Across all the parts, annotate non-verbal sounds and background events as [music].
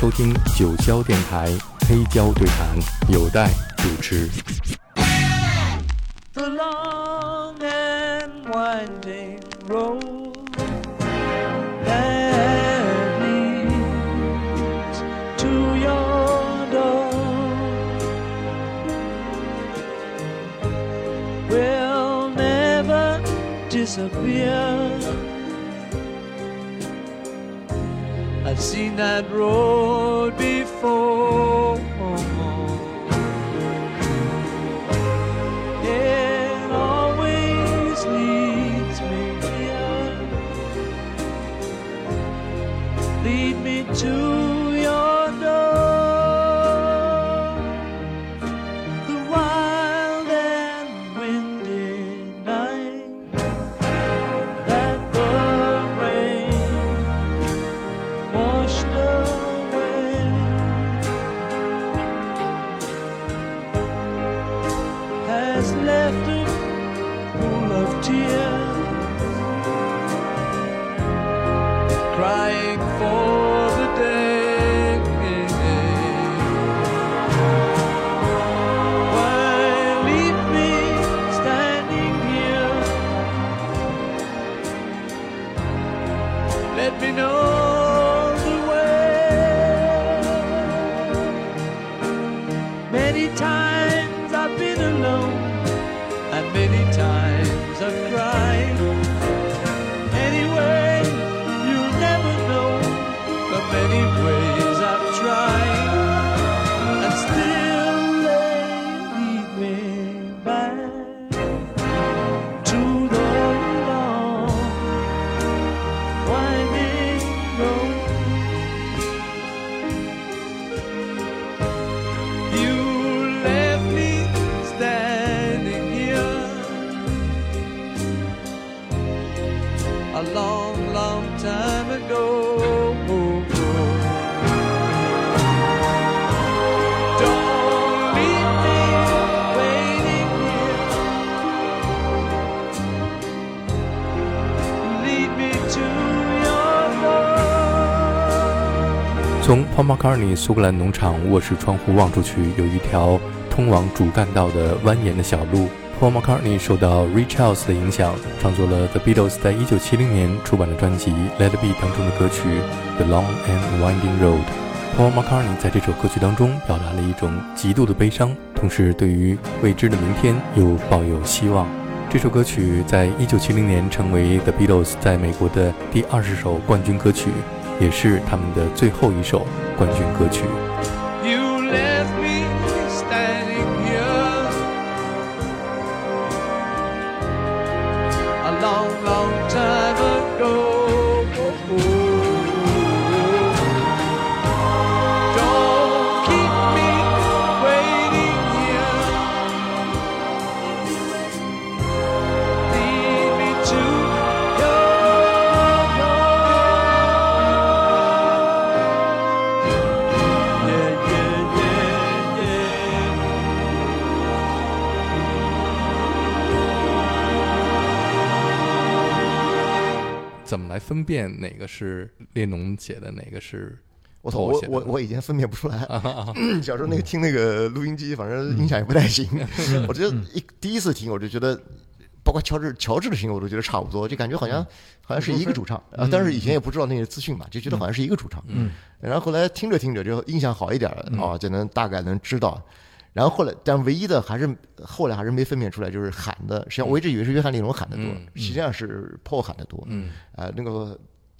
收听九霄电台黑胶对谈，有待主持。Seen that road before. 从 Paul McCartney 苏格兰农场卧室窗户望出去，有一条通往主干道的蜿蜒的小路。Paul McCartney 受到 Ray Charles 的影响，创作了 The Beatles 在1970年出版的专辑《Let It Be》当中的歌曲《The Long and Winding Road》。Paul McCartney 在这首歌曲当中表达了一种极度的悲伤，同时对于未知的明天又抱有希望。这首歌曲在一九七零年成为 The Beatles 在美国的第二十首冠军歌曲，也是他们的最后一首冠军歌曲。分辨哪个是列侬写的，哪个是我操，我我我以前分辨不出来。[laughs] 小时候那个听那个录音机，反正音响也不太行。我觉得一第一次听，我就觉得，包括乔治乔治的声音，我都觉得差不多，就感觉好像好像是一个主唱啊。但是以前也不知道那些资讯嘛，就觉得好像是一个主唱。嗯。然后后来听着听着，就印象好一点了啊，就能大概能知道。然后后来，但唯一的还是后来还是没分辨出来，就是喊的，实际上我一直以为是约翰列侬喊的多，实际上是 Paul 喊的多。嗯啊，那个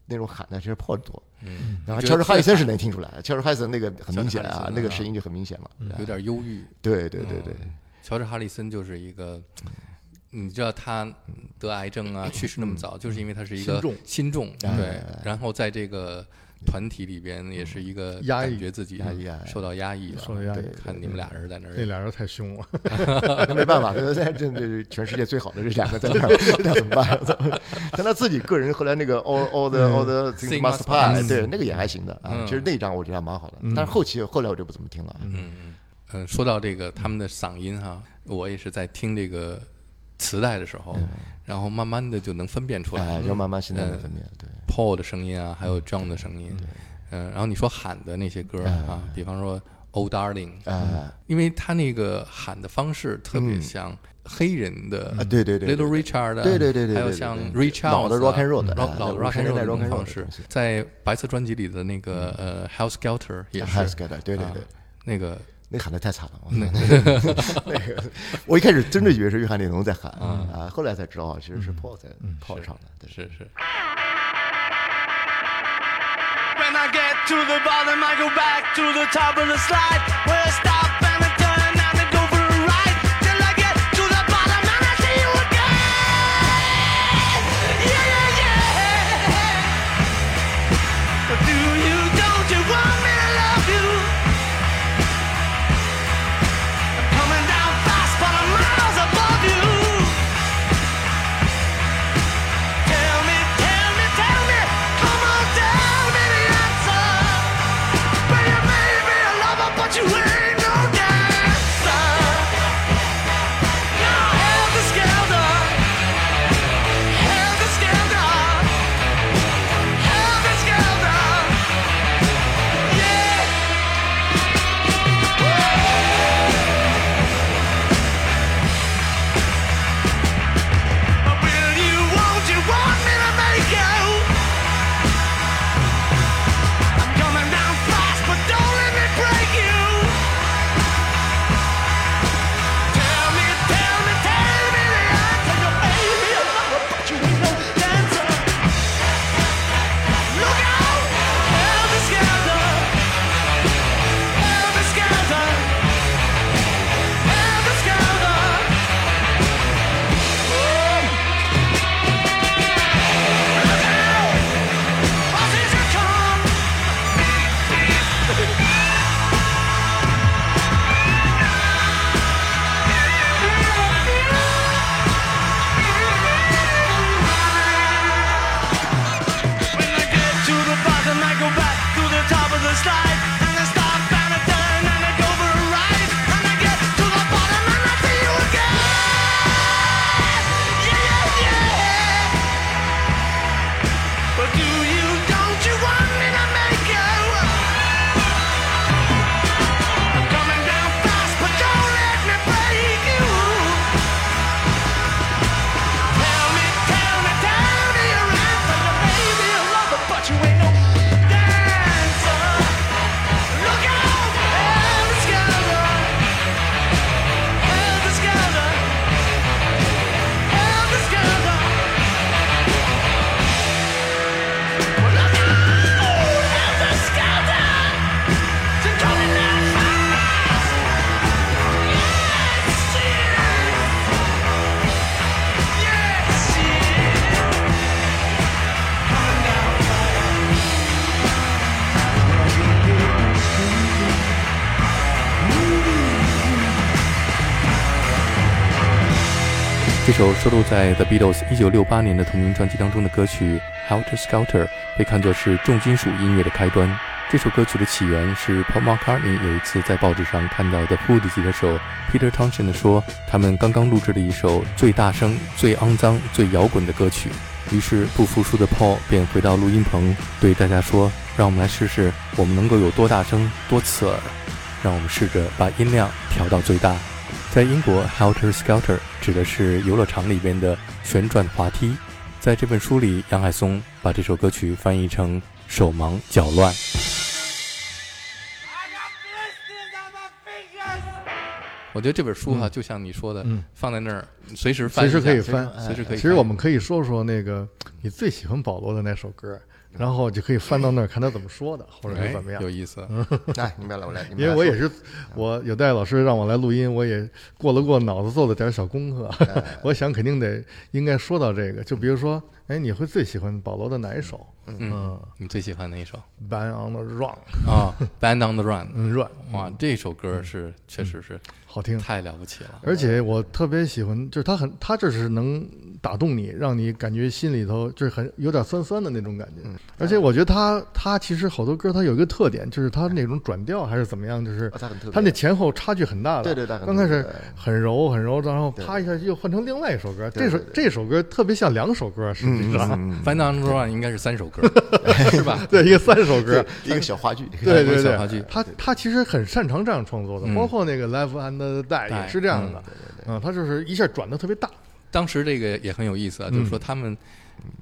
那种喊的其实 Paul 多。嗯，然后乔治哈里森是能听出来，乔治哈里森那个很明显啊那个声音就很明显了。有点忧郁。对对对对，乔治哈里森就是一个，你知道他得癌症啊，去世那么早，就是因为他是一个心重心重，哎对，然后在这个团体里边也是一个压抑感觉自己压抑受到压抑了，受到压抑对看你们俩人在那儿那俩人太凶了，[laughs] 那没办法，这这这这全世界最好的这两个在那儿，[laughs] 那怎么办？[laughs] 但他自己个人后来那个 all all the all the things must pass，pass 对，那个也还行的啊。嗯。其实那一张我觉得还蛮好的，但是后期后来我就不怎么听了。嗯嗯，说到这个他们的嗓音哈，我也是在听这个磁带的时候，然后慢慢的就能分辨出来哎，要慢慢现在能分辨，对，Paul 的声音啊，还有 John 的声音，嗯，然后你说喊的那些歌哎啊，比方说《Old Darling》，啊。因为他那个喊的方式特别像黑人的啊对对对对 Little Richard，啊对对对对还有像 Rich 老的 rock and roll 的老 rock and roll 代的方式。在白色专辑里的那个呃 House Skelter 也是。House Skelter，对对啊对。那个那喊的太惨了，我那 [laughs] 个我一开始真的以为是约翰列侬在喊啊，后来才知道啊，其实是 Paul 在 Paul 唱的，对。是是。Get to the bottom, I go back to the top of the slide. Where I stop But do you, 这首收录在 The Beatles 1968年的同名专辑当中的歌曲《Helter Skelter》被看作是重金属音乐的开端。这首歌曲的起源是 Paul McCartney 有一次在报纸上看到 The Who 的吉他手 Peter Townshend 说，他们刚刚录制了一首最大声、最肮脏、最摇滚的歌曲。于是不服输的 Paul 便回到录音棚，对大家说：“让我们来试试，我们能够有多大声、多刺耳。让我们试着把音量调到最大。”在英国，Helter Skelter 指的是游乐场里边的旋转滑梯。在这本书里，杨海松把这首歌曲翻译成“手忙脚乱”。我觉得这本书哈、就像你说的，嗯放在那儿随时翻随，时可以翻。随时可以翻。其实我们可以说说那个你最喜欢保罗的那首歌，然后就可以翻到那儿看他怎么说的，或者哎是怎么样有。意思。[laughs] 哎，你们来，我来，因为我也是，我有戴老师让我来录音，我也过了过脑子做了点小功课。哎我想肯定得应该说到这个，就比如说，哎，你会最喜欢保罗的哪一首？嗯，你最喜欢哪一首，Band on the Run，啊？《Band on the Run》。嗯，Run，哇，这首歌是确实是好听。太了不起了。而且我特别喜欢，就是他很，他这是能打动你，让你感觉心里头就是很有点酸酸的那种感觉。嗯而且我觉得他他其实好多歌他有一个特点，就是他那种转调还是怎么样，就是啊他那前后差距很大的。对对对刚开始很柔很柔，然后对啪一下又换成另外一首歌。这首对对对这首歌特别像两首歌，实际嗯是吧？嗯，《Find on the Run》[laughs] 应该是三首歌，[laughs] 是吧？[laughs] 对，一个三首歌，一个小话剧，对对小话剧对，他他其实很擅长这样创作的，嗯包括那个《Life and Die》也是这样的，嗯，他就是一下转的特别大，当时这个也很有意思啊，嗯就是说他们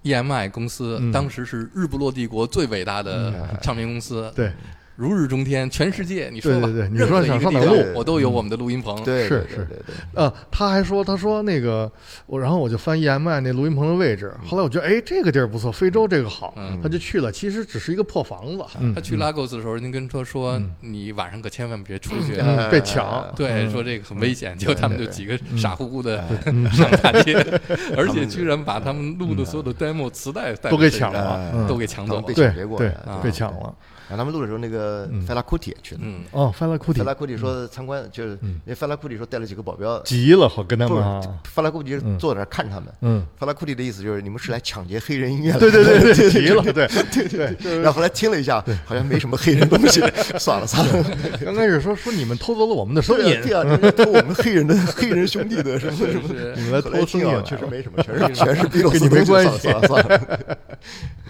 EMI 公司嗯。当时是日不落帝国最伟大的唱片公司，对，如日中天，全世界你说吧，对对对你任何说想上哪录？我都有我们的录音棚，对，是是对对对，呃，他还说，他说那个我，然后我就翻 EMI 那录音棚的位置，后来我觉得，哎，这个地儿不错，非洲这个好，嗯。他就去了，其实只是一个破房子，嗯。他去拉各斯的时候，您跟他说，你晚上可千万别出去。嗯被抢，对，嗯。说这个很危险，结果他们就几个傻乎乎的嗯。[laughs] 上大街，[laughs] 而且居然把他们录的所有的 demo 磁带带都给抢了，嗯。都给抢走被。对抢劫过对啊，被抢了，然后他们录的时候，那个费拉库蒂也去了。嗯，哦，费拉库蒂费拉库蒂说参观，就是因为费拉库蒂说带了几个保镖，急了，好跟他们啊，费拉库蒂坐在那儿看他们。嗯，费拉库蒂的意思就是你们是来抢劫黑人音乐的。对对对 [laughs] 对，急了，对对对，然后后来听了一下，好像没什么黑人东西，[laughs] 算了算了。刚开始说说你们偷走了我们的声音对偷我们黑人的 [laughs] 黑人兄弟的什么什么。是你们来偷声音确实没什么，全是全是比罗斯跟你没关系。算了算了算了，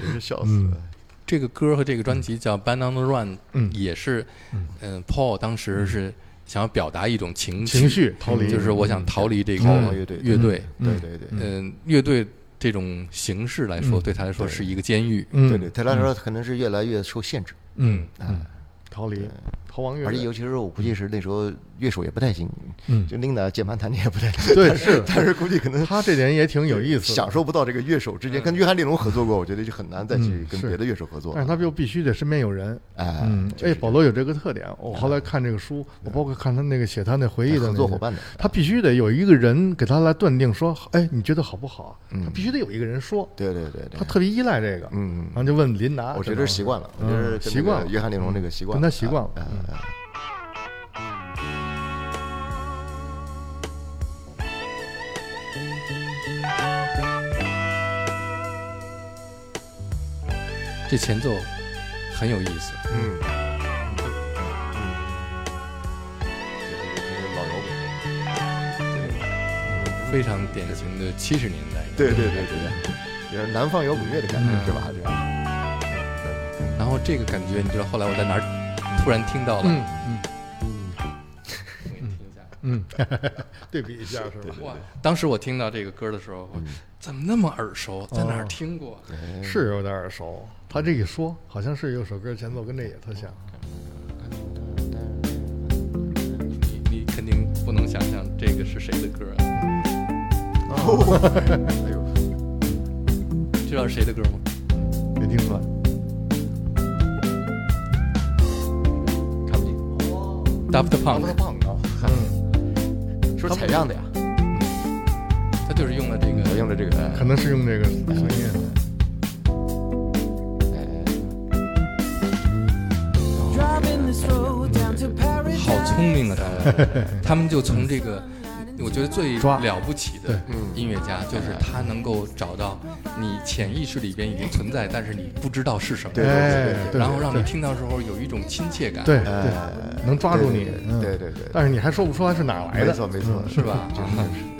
真是笑死嗯。了。这个歌和这个专辑叫《Band on the Run》，嗯。也是，嗯，Paul 当时是想要表达一种情情绪逃离，就是我想逃离这个乐队乐队，对对对。嗯，乐队这种形式来说，嗯。对他来说是一个监狱。嗯，对对，对他来说可能是越来越受限制，嗯。嗯，逃离逃亡乐队，而且尤其是我估计是那时候乐手也不太行，嗯。就 Linda 键盘弹的也不太，对是 [laughs] 但是估计可能他这点也挺有意思，享受不到这个乐手之间跟约翰列侬合作过，我觉得就很难再去跟别的乐手合作但。是他又必须得身边有人。哎，嗯，哎，保罗有这个特点。我后来看这个书，我包括看他那个写他那回忆的合作伙伴的，他必须得有一个人给他来断定说，哎，你觉得好不好？他必须得有一个人说，对对对对。他，特别依赖这个。嗯然，后就问琳达，我觉得习惯了，我觉得嗯跟习惯了。约翰列侬这个习惯了，跟他习惯了哎哎哎这前奏很有意思，嗯，嗯，老摇滚，非常典型的七十年代。对对对对对，也是南方摇滚乐的感觉是吧？这样，然后这个感觉，你知道后来我在哪儿突然听到了？嗯嗯听一下嗯，[laughs] 对比一下是吧？哇！当时我听到这个歌的时候，我怎么那么耳熟？在哪儿哦听过？是有点耳熟。他这一说，好像是有首歌前奏跟这也特像。你你肯定不能想象这个是谁的歌啊？[laughs] 哎呦，知道是谁的歌吗？没听出来。Daft 胖 Punk，啊，嗯，是不是采样的呀？他就是用了这个用了这个，可能是用这个声音。好聪明啊！他们，[laughs] 他们就从这个，我觉得最了不起的音乐家，就是他能够找到你潜意识里边已经存在，但是你不知道是什么，对对哎，对然后让你听到时候有一种亲切感，对能抓住你对对对，但是你还说不出来是哪来的，没错没错，是吧？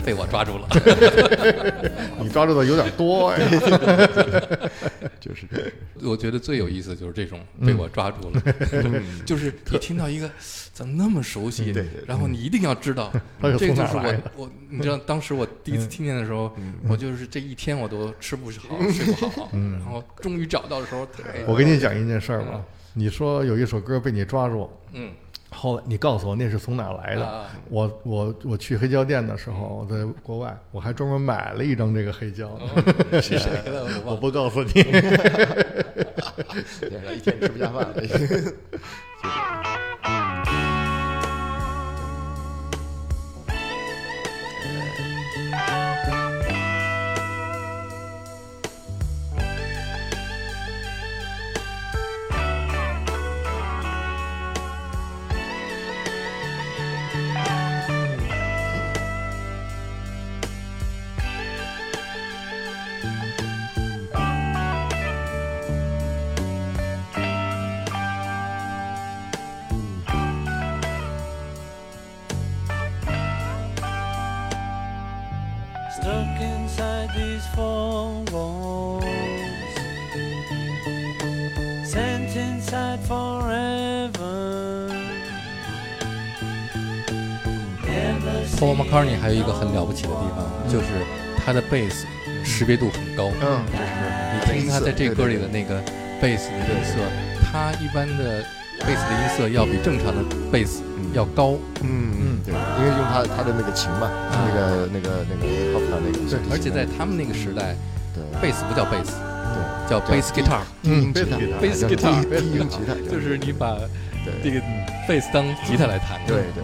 被我抓住了。[laughs] 你抓住的有点多哎。[laughs] 就是这个，我觉得最有意思的就是这种被我抓住了，就是你听到一个怎么那么熟悉，然后你一定要知道，这就是我我你知道当时我第一次听见的时候，我就是这一天我都吃不好睡不好，然后终于找到的时候太我跟你讲一件事儿吧，你说有一首歌被你抓住，嗯后来你告诉我那是从哪来的啊，我我我去黑胶店的时候，我在国外，我还专门买了一张这个黑胶，是谁的我。[laughs] 不告诉你。[laughs] 一天吃不下饭了。Sent inside forever. Paul McCartney 还有一个很了不起的地方，就是他的贝斯识别度很高。嗯，你听他在这歌里的那个贝斯的音色，他一般的贝斯的音色要比正常的贝斯要高。嗯嗯，对，因为用他他的那个琴嘛，那个那个那个 h o p 那个，对，而且在他们那个时代，贝斯不叫贝斯，对叫 bass guitar，嗯，bass 低 guitar 低音吉他，对就是你把对这个贝斯当吉他来弹。对对对。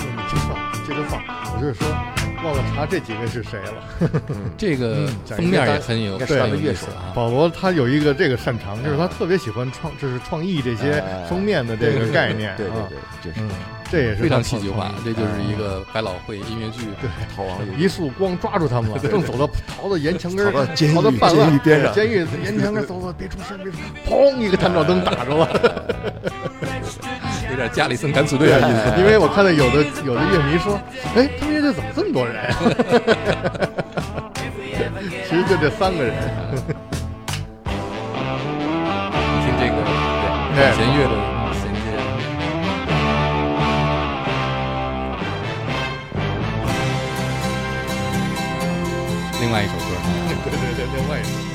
你接放，接着放。我就是说，忘了查这几位是谁了。[laughs] 这个封面也很有应该是他的很有乐手啊。保罗他有一个这个擅长，就是他特别喜欢创，就是创意这些哎封面的这个概念对对啊。对，就是嗯，这也是非常戏剧化这就是一个百老汇音乐剧。对 [laughs] 逃亡一束光抓住他们了，正走到逃到沿墙根儿，逃到半监狱边上监狱沿墙根儿走走，别出声，别出声，砰！一个探照灯打着了。[laughs] 有点加里森敢死队的意思。因为我看到有的有的乐迷说，哎，他们乐队怎么这么多人？[laughs] 其实就这三个人。听这个对弦乐的衔接。另外一首歌，[laughs] 对对对，另外一个。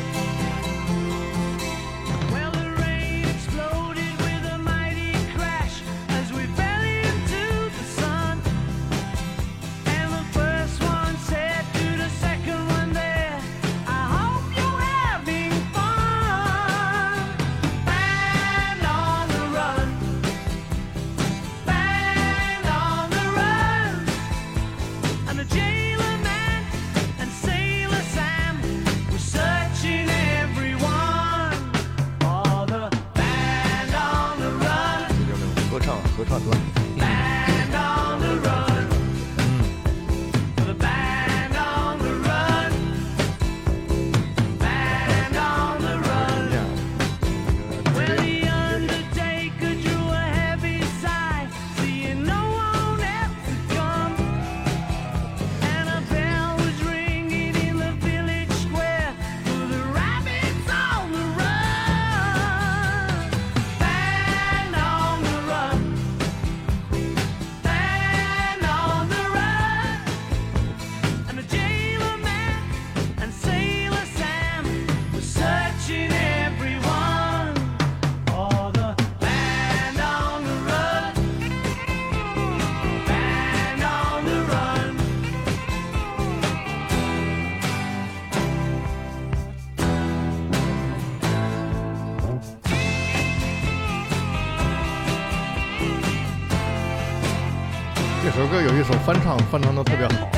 首翻唱，翻唱的特别好。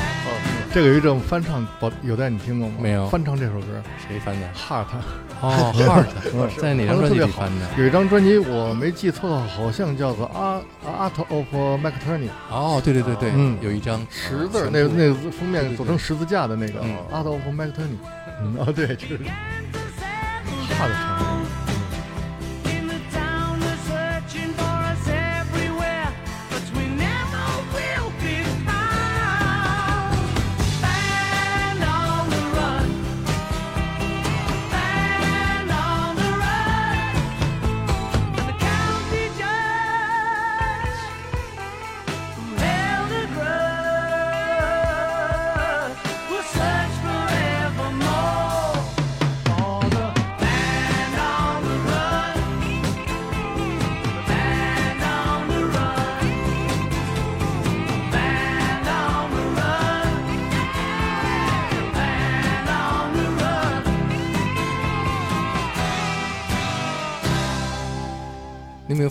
这个有一种翻唱，宝有带你听过吗？没有翻唱这首歌谁翻的？，Heart。哦，[laughs] Heart，[laughs] 在哪张专辑里翻的？有一张专辑我没记错的话，好像叫做《Art Art of McTurning》，哦，对对对对，嗯有一张十字那那个封面做成十字架的那个嗯《Art of McTurning》。嗯，[laughs] 哦，对，就是差的唱。In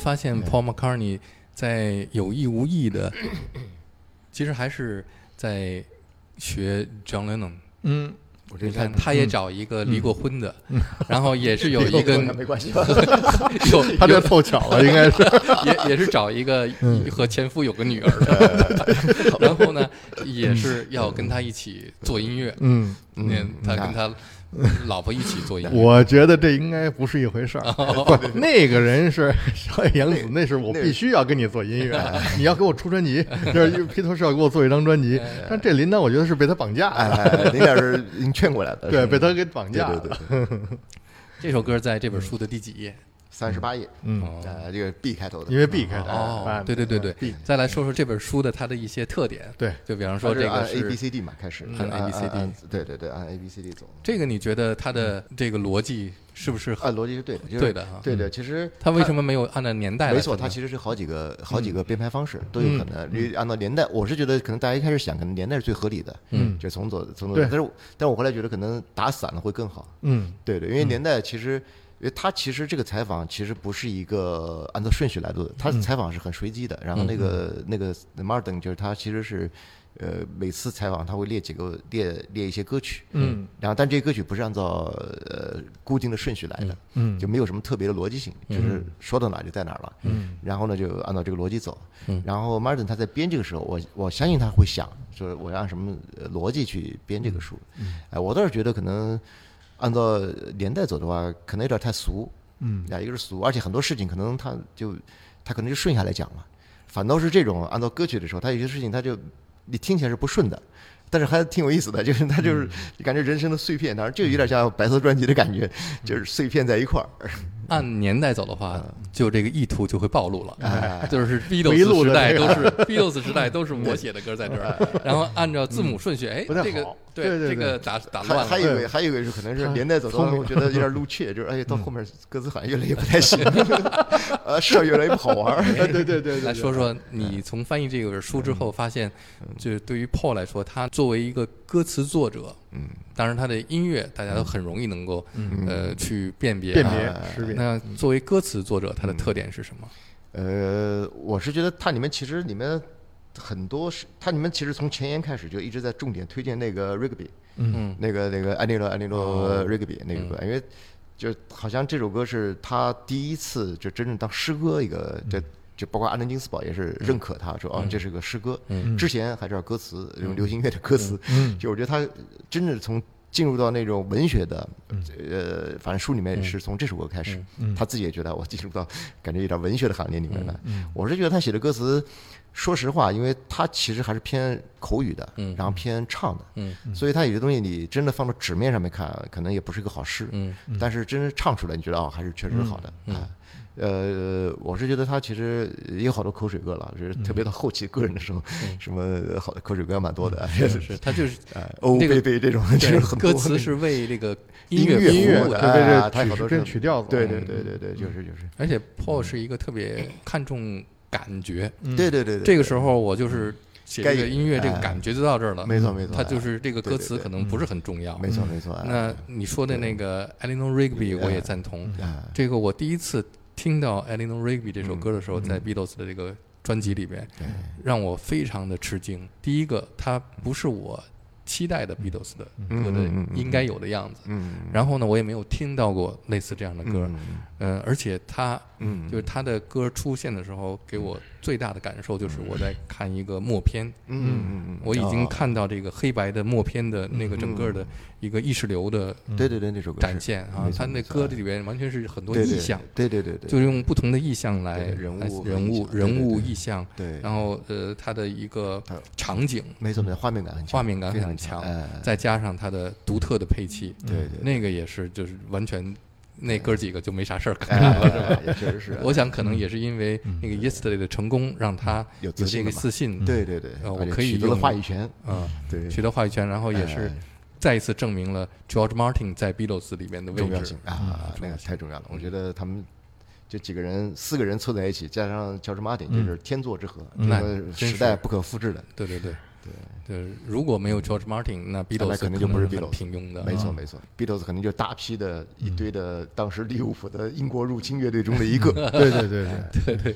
发现 Paul McCartney 在有意无意的，[coughs] 其实还是在学 John Lennon。嗯，我这你看，他也找一个离过婚的，嗯。[laughs] 然后也是有 [laughs] 一个没关系吧？[laughs] 有他这凑巧了，应该是。也也是找一个和前夫有个女儿。的，然后呢，也是要跟他一起做音乐。嗯。那他跟他 [laughs] 老婆一起做音乐，我觉得这应该不是一回事儿。[laughs] 不，那个人是小野洋子，那是我必须要跟你做音乐，[laughs] 你要给我出专辑，就是披头士要给我做一张专辑。但这林丹，我觉得是被他绑架哎，的，哎林点是您劝过来的，对，被他给绑架了。对对，这首歌在这本书的第几页？三十八页，嗯，呃，这个 B 开头的，因为 B 开头，哦哎，对对对对 B，再来说说这本书的它的一些特点。对就比方说这它是按个 A B C D 嘛开始，按按 ABCD 对对对，按 A B C D 走，这个，你觉得它的这个逻辑是不是很按逻辑是对的，就是对的哈对的。其实它为什么没有按照年代来没错，它其实是好几个好几个编排方式都有可能。因为按照年代，我是觉得可能大家一开始想，可能年代是最合理的，嗯。就从左从左，但是但是我后来觉得可能打散了会更好，嗯。对对，因为年代其实。因为他其实这个采访其实不是一个按照顺序来的，他采访是很随机的。然后那个那个 Martin 就是他其实是，呃，每次采访他会列几个列列一些歌曲，嗯，然后但这些歌曲不是按照呃固定的顺序来的，嗯就没有什么特别的逻辑性，就是说到哪就在哪儿了，嗯，然后呢就按照这个逻辑走，嗯。然后 Martin 他在编这个时候，我我相信他会想，就是我要按什么呃逻辑去编这个书，哎，我倒是觉得可能按照年代走的话，可能有点太俗，嗯，啊，一个是俗，而且很多事情可能他就他可能就顺下来讲了，反倒是这种按照歌曲的时候，他有些事情他就你听起来是不顺的。但是还挺有意思的，就是他就是感觉人生的碎片，当然就有点像白色专辑的感觉，就是碎片在一块儿。按年代走的话，就这个意图就会暴露了，哎。[laughs] 就是 Beatles 时代都是 Beatles 时代都是我写的歌在这儿，[laughs] 然后按照字母顺序，哎，这个好对对这个打打乱了。还有一个，还有一个是可能是他年代走到我觉得有点露怯，[laughs] 就是哎，到后面歌词好像越来越不太行，呃，事儿越来越不好玩儿。对对对对，来说说你从翻译这本书之后，发现，就是对于 Paul 来说，他作为一个歌词作者，嗯，当然他的音乐大家都很容易能够呃去辨别啊辨别识别，那作为歌词作者，他的特点是什么？呃，我是觉得它里面其实里面很多是它里面其实从前言开始就一直在重点推荐那个 Rigby，嗯。那个那个安妮洛安妮洛 Rigby 那个歌，因为就好像这首歌是他第一次就真正当诗歌一个，这就包括安德金斯堡也是认可他说啊这是个诗歌，之前还是要歌词，用流行乐的歌词，就我觉得他真正从进入到那种文学的，呃，反正书里面是从这首歌开始，他自己也觉得我进入到感觉有点文学的行列里面了。我是觉得他写的歌词，说实话，因为他其实还是偏口语的，然后偏唱的，嗯。所以他有些东西你真的放到纸面上面看，可能也不是一个好诗，嗯。但是真正唱出来，你觉得哦，还是确实是好的啊。呃，我是觉得他其实也有好多口水歌了，就是特别到后期个人的时候，[laughs] 什么好的口水歌蛮多的，是是 [laughs] 是，他就是哎，欧那个贝贝这种，就是很歌词是为这个 [laughs] 音乐乐服务的，的对对对，曲跟好多是曲调走，对对对对对，就是就是，而且 Paul 是一个特别看重感觉。对对对对，这个时候我就是写这个音乐，这个哎感觉就到这儿了。没错没错他就是这个歌对对对词可能不是很重要。没错没错，哎那你说的那个 Eleanor Rigby，我也赞同。哎这个我第一次听到 Eleanor Rigby 这首歌的时嗯候，在 Beatles 的这个专辑里边，让我非常的吃惊。第一个，它不是我期待的 Beatles 的歌的应该有的样子。嗯。然后呢，我也没有听到过类似这样的歌。嗯嗯，而且他嗯。就是他的歌出现的时候，给我最大的感受就是我在看一个默片。嗯嗯嗯，我已经哦看到这个黑白的默片的那个整个的一个意识流的对对对那首歌展现啊他那歌里边完全是很多意象，对对对对，就是用不同的意象来人物人物人物意象，对，然后呃，他的一个场景。没错没错，画面感很强，画面感非常很强哎，再加上他的独特的配器，对对，那个也是就是完全那哥几个就没啥事儿干哎了，是吧？确实是，我想可能也是因为那个 Yesterday 的成功，让他有有这个自信对对对，呃我可以取得了话语权，啊，对，取得话语权，然后也是哎。再一次证明了 George Martin 在 Beatles 里面的位置。重要性。啊，那个太重要了。我觉得他们这几个人四个人凑在一起，加上 George Martin，，就是天作之合，这那个真是时代不可复制的。对对对对，如果没有 George Martin，那 Beatles 肯定就不是 Beatles 平庸的。没错没错，Beatles 肯定就大批的一堆的当时利物浦的英国入侵乐队中的一个。对对对对，对对，